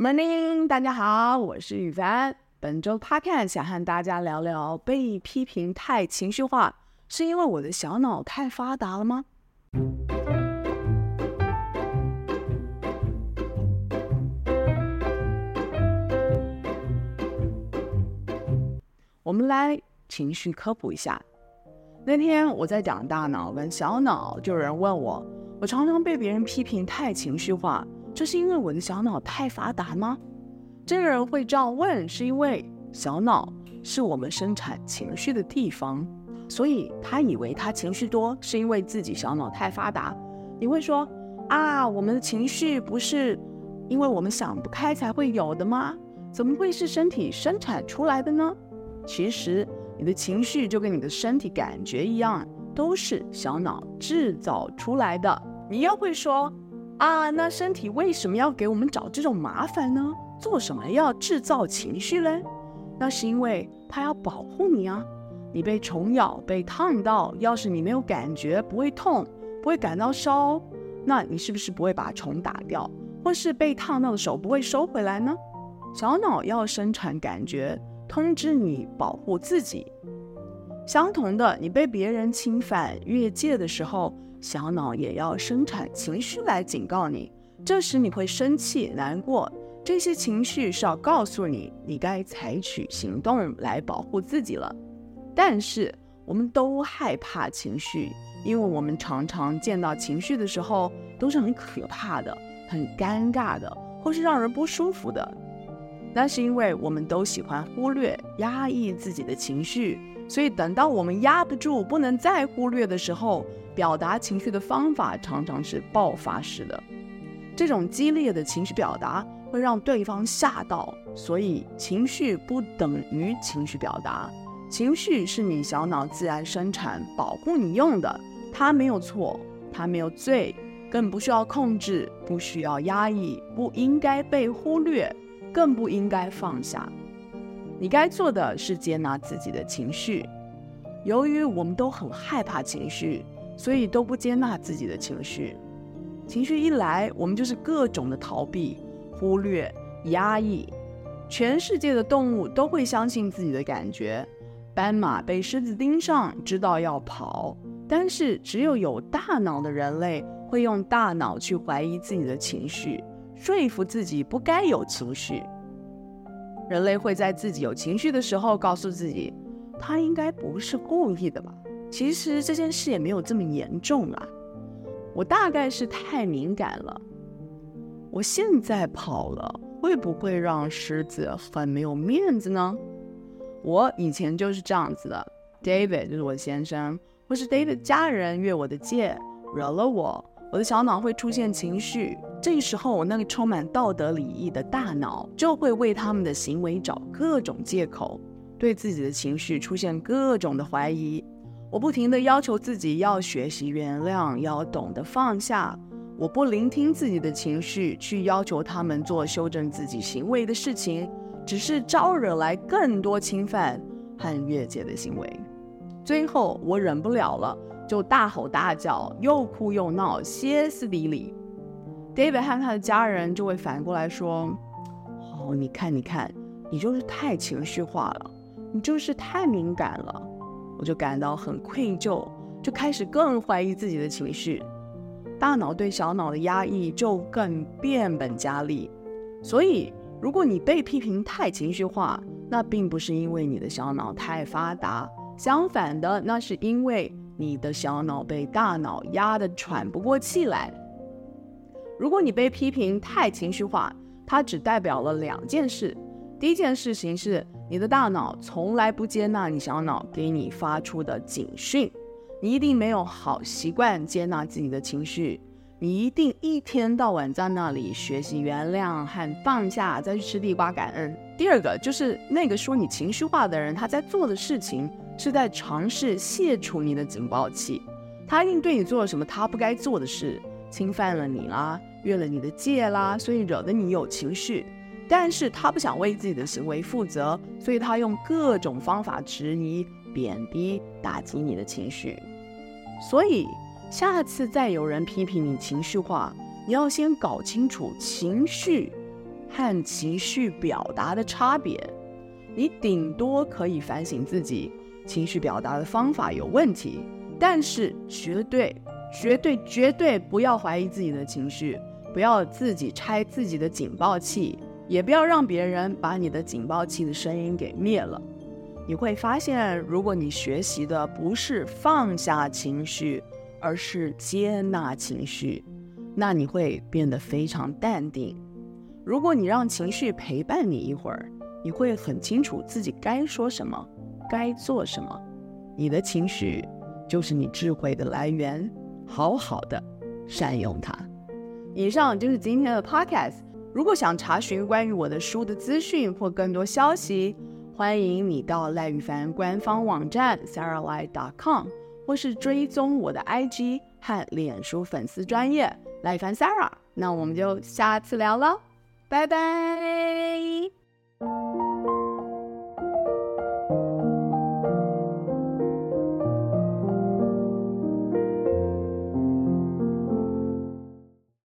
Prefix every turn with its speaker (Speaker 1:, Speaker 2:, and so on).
Speaker 1: Morning，大家好，我是宇凡。本周 Podcast 想和大家聊聊被批评太情绪化，是因为我的小脑太发达了吗？我们来情绪科普一下。那天我在讲大脑跟小脑，就有人问我，我常常被别人批评太情绪化，这是因为我的小脑太发达吗？这个人会这样问，是因为小脑是我们生产情绪的地方，所以他以为他情绪多是因为自己小脑太发达。你会说啊，我们的情绪不是因为我们想不开才会有的吗？怎么会是身体生产出来的呢？其实。你的情绪就跟你的身体感觉一样，都是小脑制造出来的。你又会说啊，那身体为什么要给我们找这种麻烦呢？做什么要制造情绪嘞？那是因为它要保护你啊。你被虫咬、被烫到，要是你没有感觉，不会痛，不会感到烧，那你是不是不会把虫打掉？或是被烫到的手不会收回来呢？小脑要生产感觉。通知你保护自己。相同的，你被别人侵犯、越界的时候，小脑也要生产情绪来警告你。这时你会生气、难过，这些情绪是要告诉你，你该采取行动来保护自己了。但是我们都害怕情绪，因为我们常常见到情绪的时候都是很可怕的、很尴尬的，或是让人不舒服的。那是因为我们都喜欢忽略、压抑自己的情绪，所以等到我们压不住、不能再忽略的时候，表达情绪的方法常常是爆发式的。这种激烈的情绪表达会让对方吓到，所以情绪不等于情绪表达。情绪是你小脑自然生产、保护你用的，它没有错，它没有罪，更不需要控制，不需要压抑，不应该被忽略。更不应该放下。你该做的是接纳自己的情绪。由于我们都很害怕情绪，所以都不接纳自己的情绪。情绪一来，我们就是各种的逃避、忽略、压抑。全世界的动物都会相信自己的感觉。斑马被狮子盯上，知道要跑，但是只有有大脑的人类会用大脑去怀疑自己的情绪。说服自己不该有情绪。人类会在自己有情绪的时候告诉自己，他应该不是故意的吧？其实这件事也没有这么严重啊。我大概是太敏感了。我现在跑了，会不会让狮子很没有面子呢？我以前就是这样子的。David 就是我的先生，或是 David 家人越我的界，惹了我。我的小脑会出现情绪，这时候我那个充满道德礼仪的大脑就会为他们的行为找各种借口，对自己的情绪出现各种的怀疑。我不停地要求自己要学习原谅，要懂得放下。我不聆听自己的情绪，去要求他们做修正自己行为的事情，只是招惹来更多侵犯和越界的行为。最后我忍不了了。就大吼大叫，又哭又闹，歇斯底里。David 和他的家人就会反过来说：“哦，你看，你看，你就是太情绪化了，你就是太敏感了。”我就感到很愧疚，就开始更怀疑自己的情绪。大脑对小脑的压抑就更变本加厉。所以，如果你被批评太情绪化，那并不是因为你的小脑太发达，相反的，那是因为。你的小脑被大脑压得喘不过气来。如果你被批评太情绪化，它只代表了两件事。第一件事情是，你的大脑从来不接纳你小脑给你发出的警讯。你一定没有好习惯接纳自己的情绪。你一定一天到晚在那里学习原谅和放下，再去吃地瓜感恩。第二个就是那个说你情绪化的人，他在做的事情。是在尝试卸除你的警报器，他一定对你做了什么他不该做的事，侵犯了你啦，越了你的界啦，所以惹得你有情绪。但是他不想为自己的行为负责，所以他用各种方法质疑、贬低、打击你的情绪。所以下次再有人批评你情绪化，你要先搞清楚情绪和情绪表达的差别。你顶多可以反省自己情绪表达的方法有问题，但是绝对、绝对、绝对不要怀疑自己的情绪，不要自己拆自己的警报器，也不要让别人把你的警报器的声音给灭了。你会发现，如果你学习的不是放下情绪，而是接纳情绪，那你会变得非常淡定。如果你让情绪陪伴你一会儿，你会很清楚自己该说什么，该做什么。你的情绪就是你智慧的来源，好好的善用它。以上就是今天的 podcast。如果想查询关于我的书的资讯或更多消息，欢迎你到赖宇凡官方网站 saralye.com，或是追踪我的 IG 和脸书粉丝专业赖宇凡 Sarah。那我们就下次聊了，拜拜。